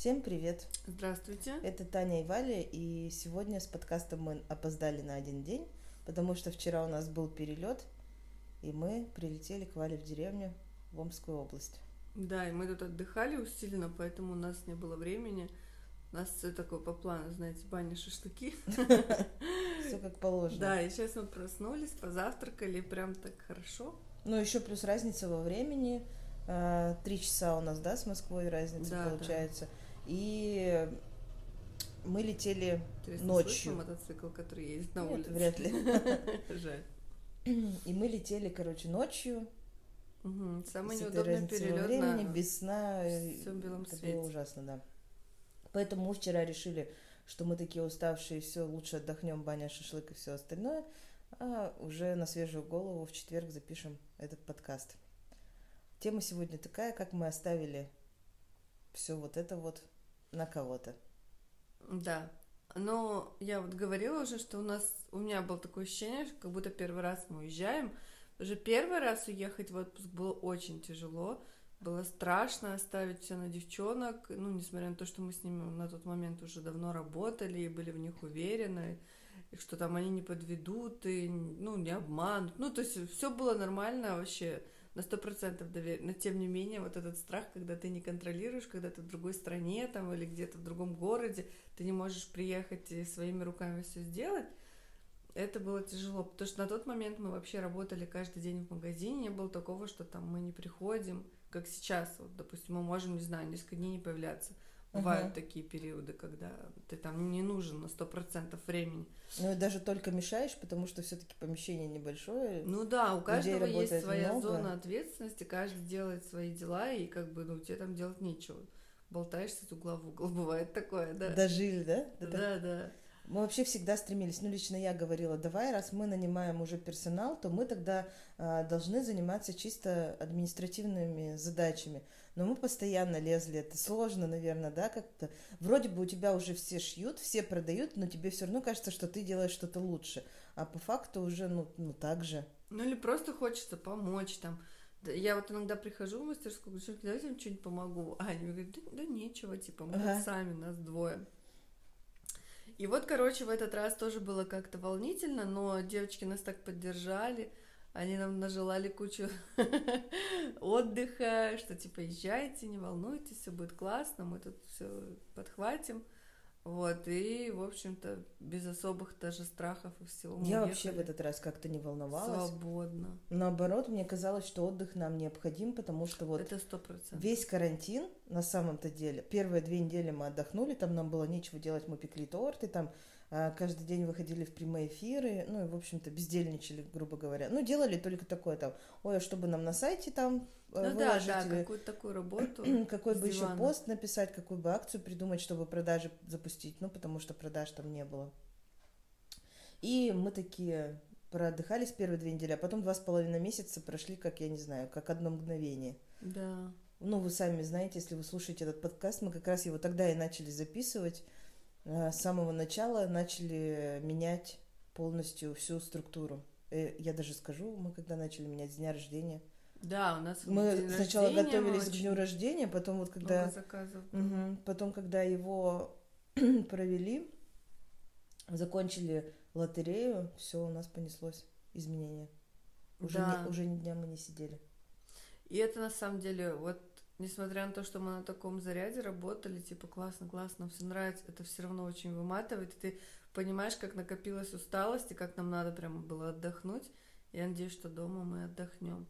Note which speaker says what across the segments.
Speaker 1: Всем привет!
Speaker 2: Здравствуйте!
Speaker 1: Это Таня и Валя, и сегодня с подкастом мы опоздали на один день, потому что вчера у нас был перелет, и мы прилетели к Вале в деревню в Омскую область.
Speaker 2: Да, и мы тут отдыхали усиленно, поэтому у нас не было времени. У нас все такое по плану, знаете, баня, шашлыки.
Speaker 1: Все как положено.
Speaker 2: Да, и сейчас мы проснулись, позавтракали, прям так хорошо.
Speaker 1: Ну, еще плюс разница во времени. А, три часа у нас, да, с Москвой разница
Speaker 2: Да,
Speaker 1: получается. И мы летели
Speaker 2: Интересно,
Speaker 1: ночью.
Speaker 2: мотоцикл, который ездит на
Speaker 1: Нет,
Speaker 2: улице?
Speaker 1: вряд ли.
Speaker 2: Жаль.
Speaker 1: И мы летели, короче, ночью.
Speaker 2: Мгм. Самый
Speaker 1: с
Speaker 2: неудобный перелет
Speaker 1: времени,
Speaker 2: на
Speaker 1: без сна.
Speaker 2: всем белом
Speaker 1: Это
Speaker 2: свете.
Speaker 1: было ужасно, да. Поэтому мы вчера решили, что мы такие уставшие, все, лучше отдохнем, баня, шашлык и все остальное, а уже на свежую голову в четверг запишем этот подкаст. Тема сегодня такая, как мы оставили все вот это вот на кого-то.
Speaker 2: Да. Но я вот говорила уже, что у нас, у меня было такое ощущение, что как будто первый раз мы уезжаем. Уже первый раз уехать в отпуск было очень тяжело. Было страшно оставить все на девчонок. Ну, несмотря на то, что мы с ними на тот момент уже давно работали и были в них уверены, и что там они не подведут, и, ну, не обманут. Ну, то есть все было нормально вообще на сто процентов доверие. Но тем не менее, вот этот страх, когда ты не контролируешь, когда ты в другой стране там или где-то в другом городе, ты не можешь приехать и своими руками все сделать, это было тяжело, потому что на тот момент мы вообще работали каждый день в магазине, не было такого, что там мы не приходим, как сейчас, вот, допустим, мы можем, не знаю, несколько дней не появляться. Бывают
Speaker 1: Мгм.
Speaker 2: такие периоды, когда ты там не нужен на сто процентов времени.
Speaker 1: Ну и даже только мешаешь, потому что все-таки помещение небольшое.
Speaker 2: Ну да, у каждого есть своя
Speaker 1: много.
Speaker 2: зона ответственности, каждый делает свои дела, и как бы, ну, тебе там делать нечего. Болтаешься с угла в угол, бывает такое, да.
Speaker 1: Дожили, да? до
Speaker 2: Да, да.
Speaker 1: Мы вообще всегда стремились, ну лично я говорила, давай, раз мы нанимаем уже персонал, то мы тогда а, должны заниматься чисто административными задачами. Но мы постоянно лезли, это сложно, наверное, да, как-то. Вроде бы у тебя уже все шьют, все продают, но тебе все равно кажется, что ты делаешь что-то лучше. А по факту уже, ну, ну так же.
Speaker 2: Ну или просто хочется помочь там. Я вот иногда прихожу в мастерскую, говорю, «Девчонки, давайте я вам что-нибудь помогу. А они говорят, да, да нечего, типа, мы
Speaker 1: Ага.
Speaker 2: сами, нас двое. И вот, короче, в этот раз тоже было как-то волнительно, но девочки нас так поддержали, они нам нажелали кучу отдыха, что типа езжайте, не волнуйтесь, все будет классно, мы тут все подхватим. Вот, и, в общем-то, без особых даже страхов и всего. мы
Speaker 1: я вообще в этот раз как-то не волновалась.
Speaker 2: Свободно.
Speaker 1: Наоборот, мне казалось, что отдых нам необходим, потому что вот
Speaker 2: Это сто процентов.
Speaker 1: Весь карантин, на самом-то деле, первые две недели мы отдохнули, там нам было нечего делать, мы пекли торты, там каждый день выходили в прямые эфиры, ну и, в общем-то, бездельничали, грубо говоря. Ну, делали только такое там, ой, а чтобы нам на сайте там э,
Speaker 2: Ну да,
Speaker 1: выложить,
Speaker 2: да,
Speaker 1: или
Speaker 2: какую-то такую работу.
Speaker 1: какой бы еще пост написать, какую бы акцию придумать, чтобы продажи запустить, ну, потому что продаж там не было. И мы такие проотдыхались первые две недели, а потом два с половиной месяца прошли, как, я не знаю, как одно мгновение.
Speaker 2: Да.
Speaker 1: Ну, вы сами знаете, если вы слушаете этот подкаст, мы как раз его тогда и начали записывать. Э, С самого начала начали менять полностью всю структуру. Э, Я даже скажу, мы когда начали менять с дня рождения.
Speaker 2: Да, у нас
Speaker 1: Мы
Speaker 2: день
Speaker 1: сначала
Speaker 2: рождения, мы
Speaker 1: готовились к
Speaker 2: очень
Speaker 1: дню рождения, потом вот когда... Мгм. Потом, когда его провели, закончили лотерею, все, у нас понеслось изменения. Уже,
Speaker 2: Да.
Speaker 1: не, уже ни дня мы не сидели.
Speaker 2: И это на самом деле, вот, несмотря на то, что мы на таком заряде работали, типа, классно, классно, все нравится, это все равно очень выматывает, и ты понимаешь, как накопилась усталость, и как нам надо прямо было отдохнуть. Я надеюсь, что дома мы отдохнем.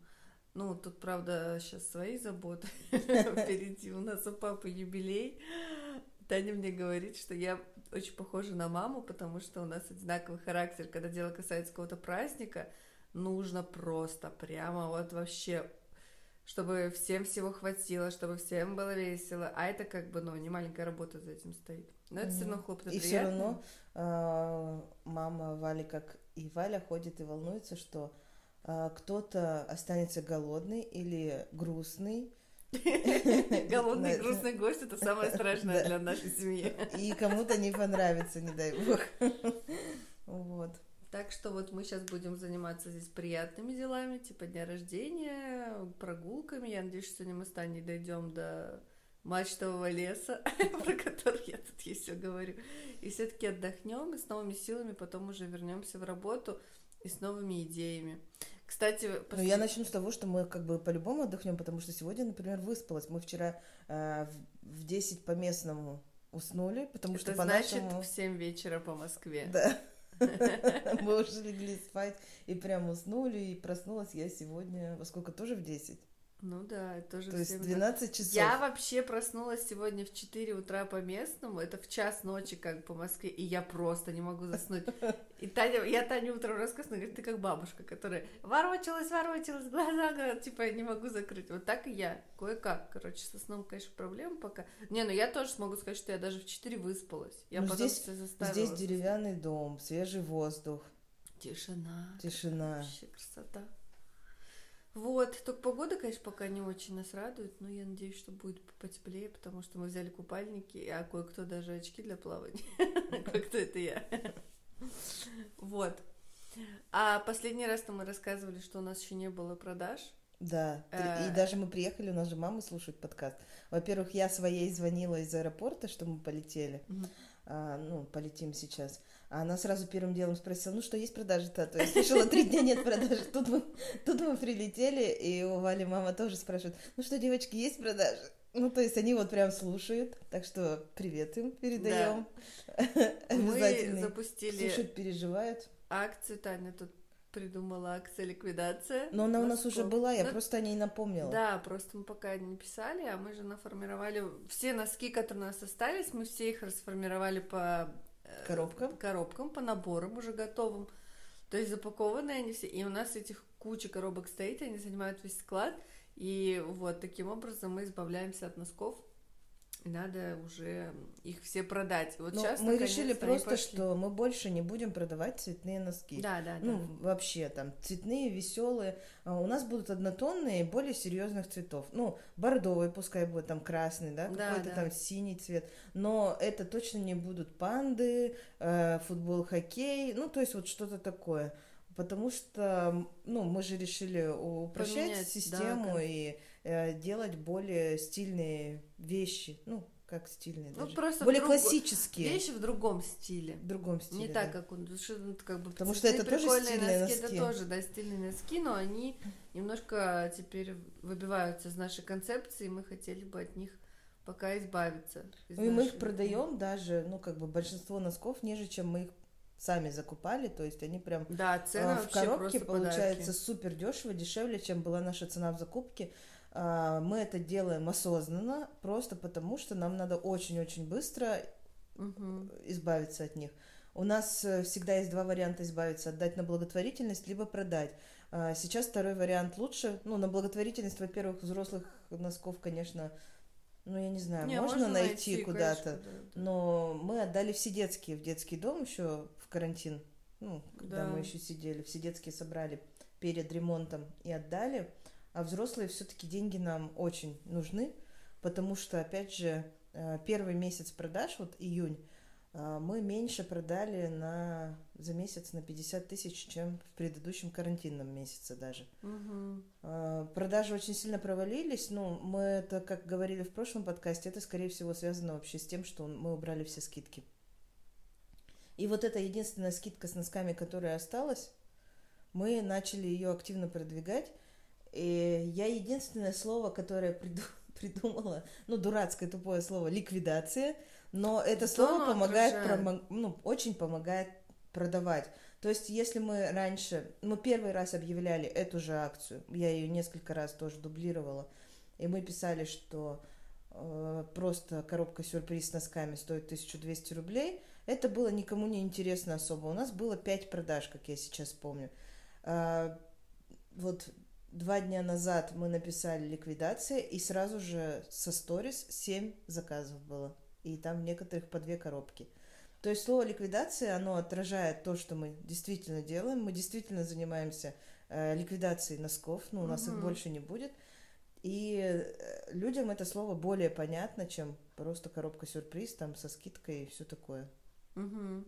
Speaker 2: Ну, тут, правда, сейчас свои заботы впереди. У нас у папы юбилей. Таня мне говорит, что я очень похожа на маму, потому что у нас одинаковый характер. Когда дело касается какого-то праздника, нужно просто прямо вот вообще чтобы всем всего хватило, чтобы всем было весело. А это как бы, ну, не маленькая работа за этим стоит. Но это все равно хлопоты
Speaker 1: И все равно а, мама Вали, как и Валя, ходит и волнуется, что а, кто-то останется голодный или грустный.
Speaker 2: Голодный, грустный гость это самое страшное для нашей семьи.
Speaker 1: И кому-то не понравится, не дай бог. Вот.
Speaker 2: Так что вот мы сейчас будем заниматься здесь приятными делами, типа дня рождения, прогулками. Я надеюсь, что сегодня мы с Таней дойдем до мачтового леса, про который я тут еще говорю. И все-таки отдохнем и с новыми силами потом уже вернемся в работу и с новыми идеями. Кстати,
Speaker 1: послед... ну, я начну с того, что мы как бы по-любому отдохнем, потому что сегодня, например, выспалась. Мы вчера э, в 10 по местному уснули, потому
Speaker 2: Это
Speaker 1: что
Speaker 2: по значит нашему... в 7 вечера по Москве.
Speaker 1: Да. Мы уже легли спать и прям уснули, и проснулась я сегодня во сколько тоже в 10.
Speaker 2: Ну да, это тоже
Speaker 1: То есть 12 часов.
Speaker 2: Я вообще проснулась сегодня в 4 утра по местному, это в час ночи как по Москве, и я просто не могу заснуть. И Таня, я Таня утром рассказывала, говорит, ты как бабушка, которая ворочалась, ворочалась, глаза, типа, не могу закрыть. Вот так и я, кое-как. Короче, со сном, конечно, проблема пока. Не, ну я тоже смогу сказать, что я даже в 4 выспалась. Я
Speaker 1: ну, потом здесь, заставила. Здесь деревянный дом, свежий воздух.
Speaker 2: Тишина.
Speaker 1: Тишина.
Speaker 2: Вообще красота. Вот, только погода, конечно, пока не очень нас радует, но я надеюсь, что будет потеплее, потому что мы взяли купальники, а кое-кто даже очки для плавания. Кое-кто это я. Вот. А последний раз мы рассказывали, что у нас еще не было продаж.
Speaker 1: Да, и э. даже мы приехали, у нас же мама слушает подкаст. Во-первых, я своей звонила из аэропорта, что мы полетели. А, ну, полетим сейчас. А она сразу первым делом спросила, ну что, есть продажи-то? То есть слышала, три дня нет продажи. Тут мы, тут мы прилетели, и у Вали мама тоже спрашивает, ну что, девочки, есть продажи? Ну, то есть они вот прям слушают, так что привет им передаем.
Speaker 2: Да. Мы запустили...
Speaker 1: Слушают, переживают.
Speaker 2: Акцию Таня тут придумала акция ликвидация.
Speaker 1: Но она у нас уже была, я ну, просто о ней напомнила.
Speaker 2: Да, просто мы пока не писали, а мы же наформировали все носки, которые у нас остались, мы все их расформировали по
Speaker 1: коробкам?
Speaker 2: коробкам, по наборам уже готовым. То есть запакованные они все. И у нас этих куча коробок стоит, они занимают весь склад. И вот таким образом мы избавляемся от носков надо уже их все продать. Вот
Speaker 1: Но
Speaker 2: сейчас
Speaker 1: мы решили просто, что мы больше не будем продавать цветные носки.
Speaker 2: Да, да,
Speaker 1: ну, да. вообще там цветные, веселые. А у нас будут однотонные, более серьезных цветов. Ну, бордовый, пускай будет там красный, да, да какой-то да. там синий цвет. Но это точно не будут панды, э, футбол, хоккей. Ну, то есть вот что-то такое. Потому что, ну, мы же решили упрощать Поменять, систему да, и делать более стильные вещи. Ну, как стильные ну, даже.
Speaker 2: Просто
Speaker 1: более друг... классические.
Speaker 2: Вещи в другом стиле.
Speaker 1: В другом стиле.
Speaker 2: Не
Speaker 1: да.
Speaker 2: так, как он. Ну, как бы,
Speaker 1: Потому что это тоже стильные
Speaker 2: носки, носки. Это тоже, да, стильные носки, но они немножко теперь выбиваются из нашей концепции, и мы хотели бы от них пока избавиться.
Speaker 1: Ну, и мы их продаем даже, ну, как бы большинство носков ниже, чем мы их сами закупали, то есть они прям
Speaker 2: да, цена
Speaker 1: в коробке получается подарки. супер дешево, дешевле, чем была наша цена в закупке. А, мы это делаем осознанно, просто потому что нам надо очень-очень быстро угу. избавиться от них. У нас э, всегда есть два варианта избавиться: отдать на благотворительность, либо продать. А, сейчас второй вариант лучше. Ну, на благотворительность, во-первых, взрослых носков, конечно, ну, я не знаю, не, можно, можно найти, найти куда-то. Да, да. Но мы отдали все детские в детский дом еще в карантин. Ну, когда да. мы еще сидели, все детские собрали перед ремонтом и отдали. А взрослые все-таки деньги нам очень нужны, потому что, опять же, э, первый месяц продаж, вот июнь, э, мы меньше продали на, за месяц на 50 тысяч, чем в предыдущем карантинном месяце даже.
Speaker 2: Угу.
Speaker 1: Продажи очень сильно провалились, но мы это, как говорили в прошлом подкасте, это, скорее всего, связано вообще с тем, что мы убрали все скидки. И вот эта единственная скидка с носками, которая осталась, мы начали ее активно продвигать, и я единственное слово, которое приду, придумала, ну, дурацкое тупое слово, ликвидация, но это слово помогает, промо, ну, очень помогает продавать. То есть, если мы раньше, мы первый раз объявляли эту же акцию, я ее несколько раз тоже дублировала, и мы писали, что э, просто коробка сюрприз с носками стоит 1200 рублей, это было никому не интересно особо. У нас было 5 продаж, как я сейчас помню. Э, вот Два дня назад мы написали ликвидация, и сразу же со сторис 7 заказов было. И там некоторых по две коробки. То есть слово ликвидация, оно отражает то, что мы действительно делаем. Мы действительно занимаемся э, ликвидацией носков, ну, у нас угу. их больше не будет. И э, людям это слово более понятно, чем просто коробка сюрприз там со скидкой и все такое.
Speaker 2: Угу.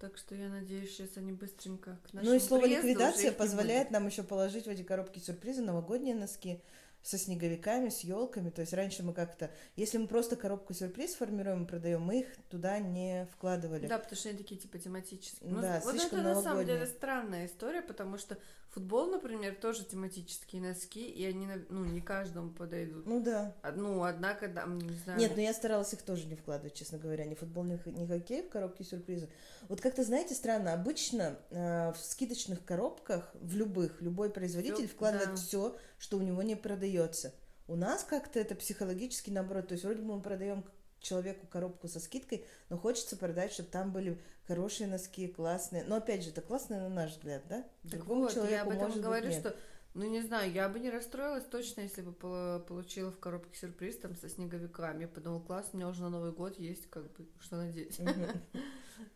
Speaker 2: Так что я надеюсь, сейчас они быстренько к нашему
Speaker 1: Ну и слово ликвидация позволяет нам еще положить в эти коробки сюрпризы новогодние носки, со снеговиками, с елками. То есть раньше мы как-то, если мы просто коробку сюрприз формируем и продаем, мы их туда не вкладывали.
Speaker 2: Да, потому что они такие типа тематические. Ну,
Speaker 1: Да,
Speaker 2: вот это
Speaker 1: слишком
Speaker 2: на самом
Speaker 1: новогодние.
Speaker 2: деле странная история, потому что футбол, например, тоже тематические носки, и они, ну, не каждому подойдут.
Speaker 1: Ну да.
Speaker 2: А, Ну, однако, да, не знаю.
Speaker 1: Нет, ну я старалась их тоже не вкладывать, честно говоря, ни футбол, ни, ни хоккей в коробки сюрприза. Вот как-то, знаете, странно, обычно э, в скидочных коробках, в любых, любой производитель
Speaker 2: Всё,
Speaker 1: вкладывает
Speaker 2: да.
Speaker 1: все, что у него не продается. У нас как-то это психологически наоборот. То есть вроде бы мы продаем человеку коробку со скидкой, но хочется продать, чтобы там были хорошие носки, классные. Но опять же, это классные на наш взгляд, да?
Speaker 2: Так
Speaker 1: Другому
Speaker 2: вот, я
Speaker 1: человеку,
Speaker 2: об этом
Speaker 1: может быть,
Speaker 2: говорю,
Speaker 1: нет.
Speaker 2: что, ну, не знаю, я бы не расстроилась точно, если бы пол- получила в коробке сюрприз там со снеговиками. Я подумала, класс, у меня уже на Новый год есть, как бы, что надеть.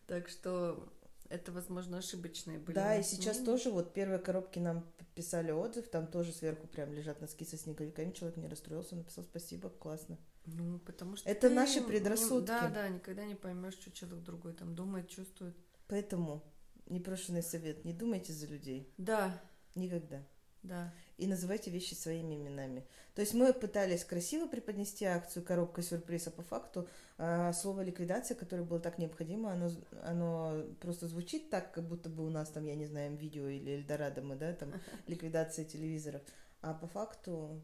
Speaker 2: Так что это, возможно, ошибочные были.
Speaker 1: Да, и сейчас
Speaker 2: мнения.
Speaker 1: тоже вот первые коробки нам писали отзыв, там тоже сверху прям лежат носки со снеговиками, человек не расстроился, написал спасибо, классно.
Speaker 2: Ну, потому что
Speaker 1: Это
Speaker 2: ты
Speaker 1: наши
Speaker 2: не-
Speaker 1: предрассудки.
Speaker 2: Да, да, никогда не поймешь, что человек другой там думает, чувствует.
Speaker 1: Поэтому непрошенный совет, не думайте за людей,
Speaker 2: Да,
Speaker 1: никогда.
Speaker 2: Да.
Speaker 1: И называйте вещи своими именами. То есть мы пытались красиво преподнести акцию «Коробка сюрприз», а по факту а, слово «ликвидация», которое было так необходимо, оно, оно просто звучит так, как будто бы у нас там, я не знаю, видео или Эльдорадо мы, да, там, ликвидация телевизоров. А по факту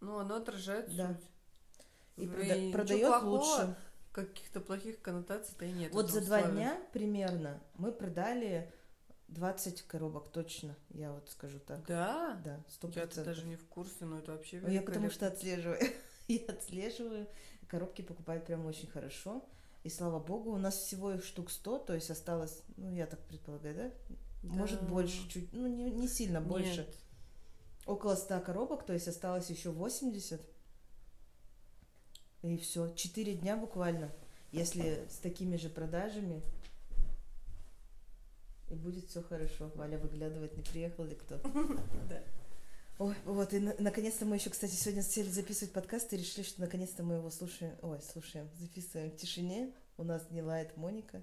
Speaker 2: Ну, оно отражает
Speaker 1: Да.
Speaker 2: суть.
Speaker 1: и
Speaker 2: Ну,
Speaker 1: прода-
Speaker 2: ничего
Speaker 1: продает лучше.
Speaker 2: Каких-то плохих коннотаций-то и нет.
Speaker 1: Вот за два дня примерно мы продали 20 коробок точно, я вот скажу так.
Speaker 2: Да?
Speaker 1: Да, сто
Speaker 2: Я-то
Speaker 1: процентов.
Speaker 2: даже не в курсе, но это вообще
Speaker 1: Ну, Я потому что отслеживаю. Я отслеживаю. Коробки покупают прям очень хорошо. И слава богу, у нас всего их штук 100, то есть осталось, ну, я так предполагаю, да? Может,
Speaker 2: Да.
Speaker 1: больше, чуть, ну, не, не сильно больше.
Speaker 2: Нет.
Speaker 1: Около 100 коробок, то есть осталось еще 80. И все, 4 дня буквально. Если с такими же продажами, и будет все хорошо. Валя выглядывает, не приехал ли кто. Ой, вот, и на- наконец-то мы еще, кстати, сегодня сели записывать подкаст и решили, что наконец-то мы его слушаем, ой, слушаем, записываем в тишине. У нас не лает Моника,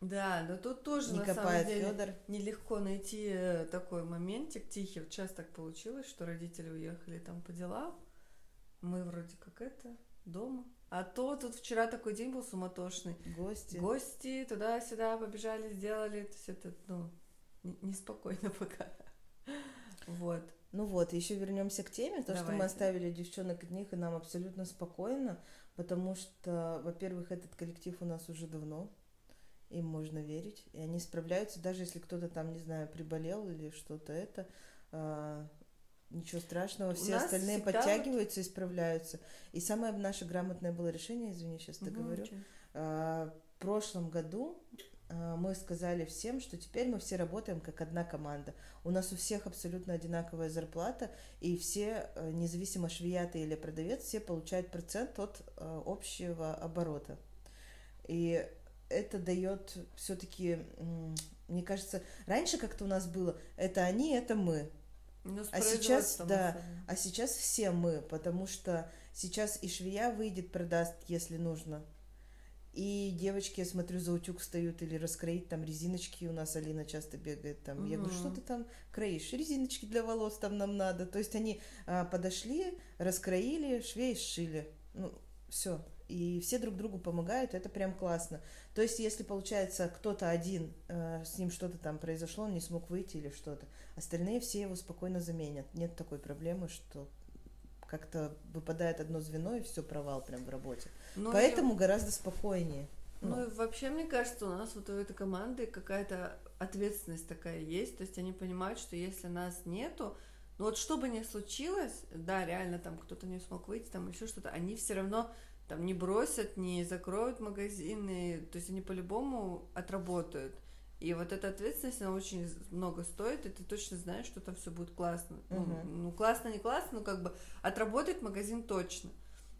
Speaker 2: Да, но тут тоже
Speaker 1: не
Speaker 2: на
Speaker 1: копает
Speaker 2: самом деле
Speaker 1: Федор.
Speaker 2: нелегко найти э, такой моментик тихий. Вот Сейчас так получилось, что родители уехали там по делам. Мы вроде как это, дома. А то тут вчера такой день был суматошный.
Speaker 1: Гости.
Speaker 2: Гости туда-сюда побежали, сделали. То есть это, ну, неспокойно пока. Вот.
Speaker 1: Ну вот, еще вернемся к теме, то, что мы
Speaker 2: Давайте.
Speaker 1: оставили девчонок от них, и нам абсолютно спокойно, потому что, во-первых, этот коллектив у нас уже давно, им можно верить, и они справляются, даже если кто-то там, не знаю, приболел или что-то это, а, ничего страшного, все остальные подтягиваются и справляются. И самое наше грамотное было решение, извини, сейчас
Speaker 2: Мгм,
Speaker 1: договорю,
Speaker 2: чё.
Speaker 1: А, В прошлом году а, мы сказали всем, что теперь мы все работаем как одна команда. У нас у всех абсолютно одинаковая зарплата, и все, э, независимо швея ты или продавец, все получают процент от э, общего оборота. И это дает все-таки, мне кажется, раньше как-то у нас было, это они, это мы.
Speaker 2: Ну,
Speaker 1: А сейчас, да,
Speaker 2: особенно.
Speaker 1: А сейчас все мы, потому что сейчас и швея выйдет, продаст, если нужно. И девочки, я смотрю, за утюг встают или раскроить там резиночки. У нас Алина часто бегает там. Я говорю, что ты там кроишь? Резиночки для волос там нам надо. То есть они а, подошли, раскроили, швей сшили. Ну, все. И все друг другу помогают, это прям классно. То есть, если получается кто-то один, э, с ним что-то там произошло, он не смог выйти или что-то, остальные все его спокойно заменят. Нет такой проблемы, что как-то выпадает одно звено и все провал прям в работе.
Speaker 2: Ну, и-
Speaker 1: Поэтому гораздо спокойнее.
Speaker 2: Ну, и вообще, мне кажется, у нас вот у этой команды какая-то ответственность такая есть. То есть они понимают, что если нас нету, ну вот что бы ни случилось, да, реально там кто-то не смог выйти, там еще что-то, они все равно там не бросят, не закроют магазины, то есть они по-любому отработают. И вот эта ответственность, она очень много стоит, и ты точно знаешь, что там все будет классно. Ну,
Speaker 1: Мгм.
Speaker 2: Ну, классно, не классно, но как бы отработает магазин точно.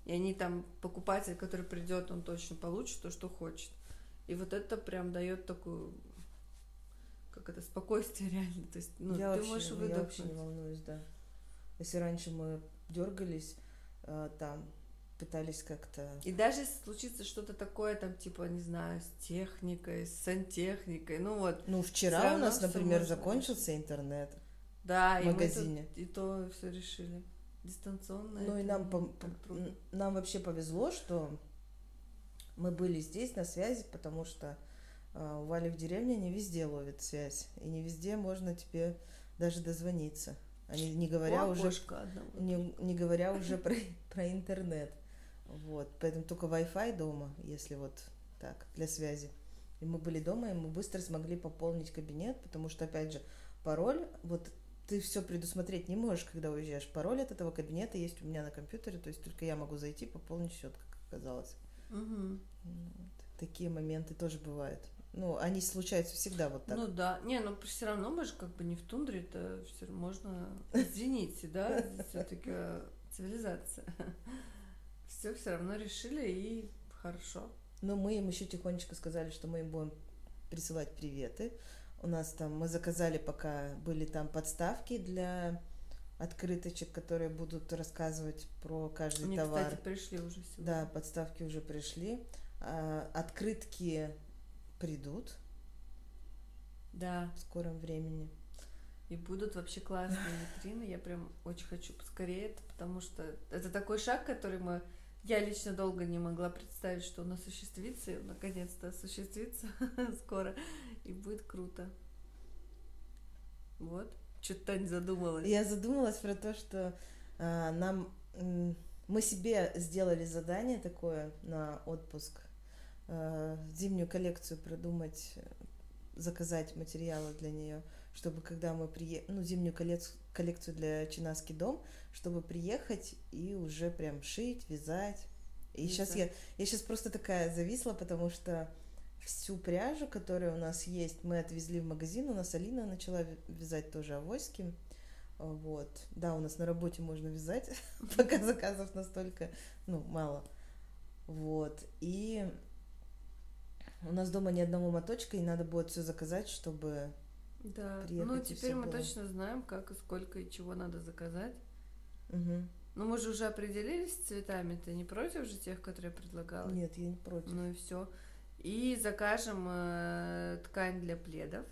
Speaker 2: И они там, покупатель, который придет, он точно получит то, что хочет. И вот это прям дает такую, как это, спокойствие реально. То есть, ну,
Speaker 1: я,
Speaker 2: ты
Speaker 1: вообще,
Speaker 2: можешь
Speaker 1: ну, я вообще не
Speaker 2: выдохнуть.
Speaker 1: волнуюсь, да. Если раньше мы дергались, э, там пытались как-то
Speaker 2: И даже если случится что-то такое, там, типа, не знаю, с техникой, с сантехникой, ну вот,
Speaker 1: Ну, вчера у нас, например,
Speaker 2: можно
Speaker 1: закончился интернет.
Speaker 2: да,
Speaker 1: В
Speaker 2: и мы
Speaker 1: магазине.
Speaker 2: тут и то все решили. дистанционно.
Speaker 1: Ну и нам, по-
Speaker 2: трудно.
Speaker 1: нам вообще повезло, что мы были здесь на связи, потому что у Вали в деревне не везде ловит связь. И не везде можно тебе даже дозвониться. А не, говоря
Speaker 2: У
Speaker 1: уже не, не говоря уже про, про интернет. Вот. Поэтому только Wi-Fi дома, если вот так, для связи. И мы были дома, и мы быстро смогли пополнить кабинет, потому что, опять же, пароль, вот ты все предусмотреть не можешь, когда уезжаешь. Пароль от этого кабинета есть у меня на компьютере, то есть только я могу зайти, пополнить счет, как оказалось.
Speaker 2: Мгм.
Speaker 1: Вот. Такие моменты тоже бывают. Ну, они случаются всегда вот так.
Speaker 2: Ну да, не, ну все равно мы же как бы не в тундре, это все можно извините, да, все-таки цивилизация. Все все равно решили и хорошо.
Speaker 1: Но мы им еще тихонечко сказали, что мы им будем присылать приветы. У нас там, мы заказали, пока были там подставки для открыточек, которые будут рассказывать про каждый
Speaker 2: Они,
Speaker 1: товар.
Speaker 2: кстати, пришли уже сегодня.
Speaker 1: Да, подставки уже пришли. А, открытки придут
Speaker 2: Да,
Speaker 1: в скором времени.
Speaker 2: и будут вообще классные витрины. Я прям очень хочу поскорее это, потому что это такой шаг, который мы... Я лично долго не могла представить, что он осуществится, и он наконец-то осуществится скоро, и будет круто. Вот. Что-то Тань задумалась.
Speaker 1: Я задумалась про то, что а, нам м, мы себе сделали задание такое на отпуск зимнюю коллекцию продумать, э, заказать материалы для нее, чтобы когда мы приедем, ну зимнюю коллекцию, коллекцию для Чинаски дом, чтобы приехать и уже прям шить, вязать. И сейчас я, я сейчас просто такая зависла, потому что всю пряжу, которая у нас есть, мы отвезли в магазин. У нас Алина начала вязать тоже авоськи. А, Вот. Да, у нас на работе можно вязать, пока заказов настолько, ну, мало. Вот. И у нас дома ни одного моточка, и надо будет все заказать, чтобы...
Speaker 2: Да.
Speaker 1: приехать,
Speaker 2: Ну, теперь мы
Speaker 1: было.
Speaker 2: точно знаем, как и сколько и чего надо заказать.
Speaker 1: Мгм.
Speaker 2: Ну, мы же уже определились с цветами. Ты не против же тех, которые я предлагала?
Speaker 1: Нет, я не против.
Speaker 2: Ну и все. И закажем э, ткань для пледов.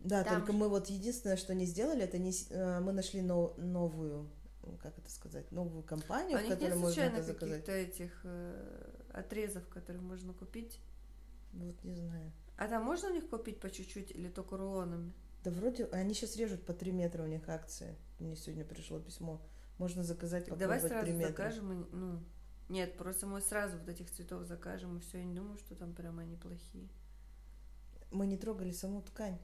Speaker 1: Да,
Speaker 2: Там
Speaker 1: только мы вот единственное, что не сделали, это не, э, мы нашли но- новую, как это сказать, новую компанию,
Speaker 2: А
Speaker 1: в которой можно это заказать.
Speaker 2: каких-то этих э, отрезов, которые можно купить?
Speaker 1: Вот не знаю.
Speaker 2: А там можно у них купить по чуть-чуть или только рулонами?
Speaker 1: Да вроде, они сейчас режут по 3 метра у них акции. Мне сегодня пришло письмо. Можно заказать
Speaker 2: Так давай сразу
Speaker 1: 3 метра.
Speaker 2: закажем. и- ну, нет, просто мы сразу вот этих цветов закажем, и все. Я не думаю, что там прям они плохие.
Speaker 1: Мы не трогали саму ткань.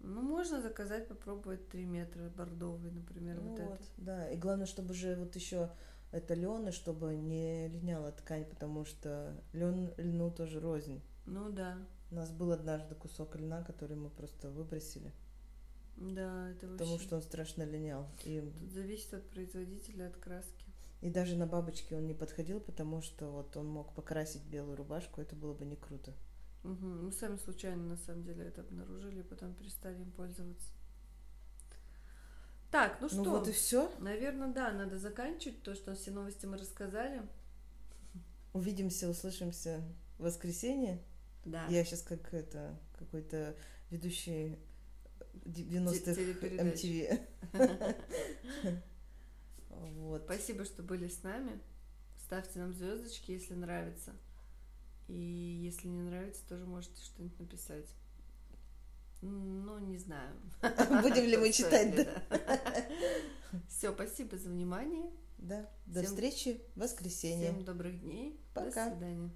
Speaker 2: Ну, можно заказать, попробовать 3 метра бордовый, например,
Speaker 1: Ну
Speaker 2: вот,
Speaker 1: вот,
Speaker 2: это.
Speaker 1: да. И главное, чтобы же вот еще это лен, и чтобы не линяла ткань, потому что лен льну тоже рознь.
Speaker 2: Ну да,
Speaker 1: У нас был однажды кусок льна, который мы просто выбросили,
Speaker 2: да, это вообще...
Speaker 1: потому что он страшно линял. И,
Speaker 2: Тут зависит от производителя, от краски.
Speaker 1: и даже на бабочке он не подходил, потому что вот он мог покрасить белую рубашку, это было бы не круто.
Speaker 2: Мгм. Мы сами случайно, на самом деле, это обнаружили, потом перестали им пользоваться. Так, ну что,
Speaker 1: Ну вот и все.
Speaker 2: наверное, да, надо заканчивать то, что все новости мы рассказали.
Speaker 1: Увидимся, услышимся в воскресенье.
Speaker 2: Да.
Speaker 1: Я сейчас как это какой-то ведущий 90-х
Speaker 2: телепередач.
Speaker 1: MTV. Вот.
Speaker 2: Спасибо, что были с нами. Ставьте нам звездочки, если нравится. И если не нравится, тоже можете что-нибудь написать. Ну, не знаю.
Speaker 1: Будем ли мы читать, да?
Speaker 2: Все, спасибо за внимание.
Speaker 1: Да. До
Speaker 2: Всем-
Speaker 1: встречи в воскресенье.
Speaker 2: Всем добрых дней.
Speaker 1: Пока.
Speaker 2: До свидания.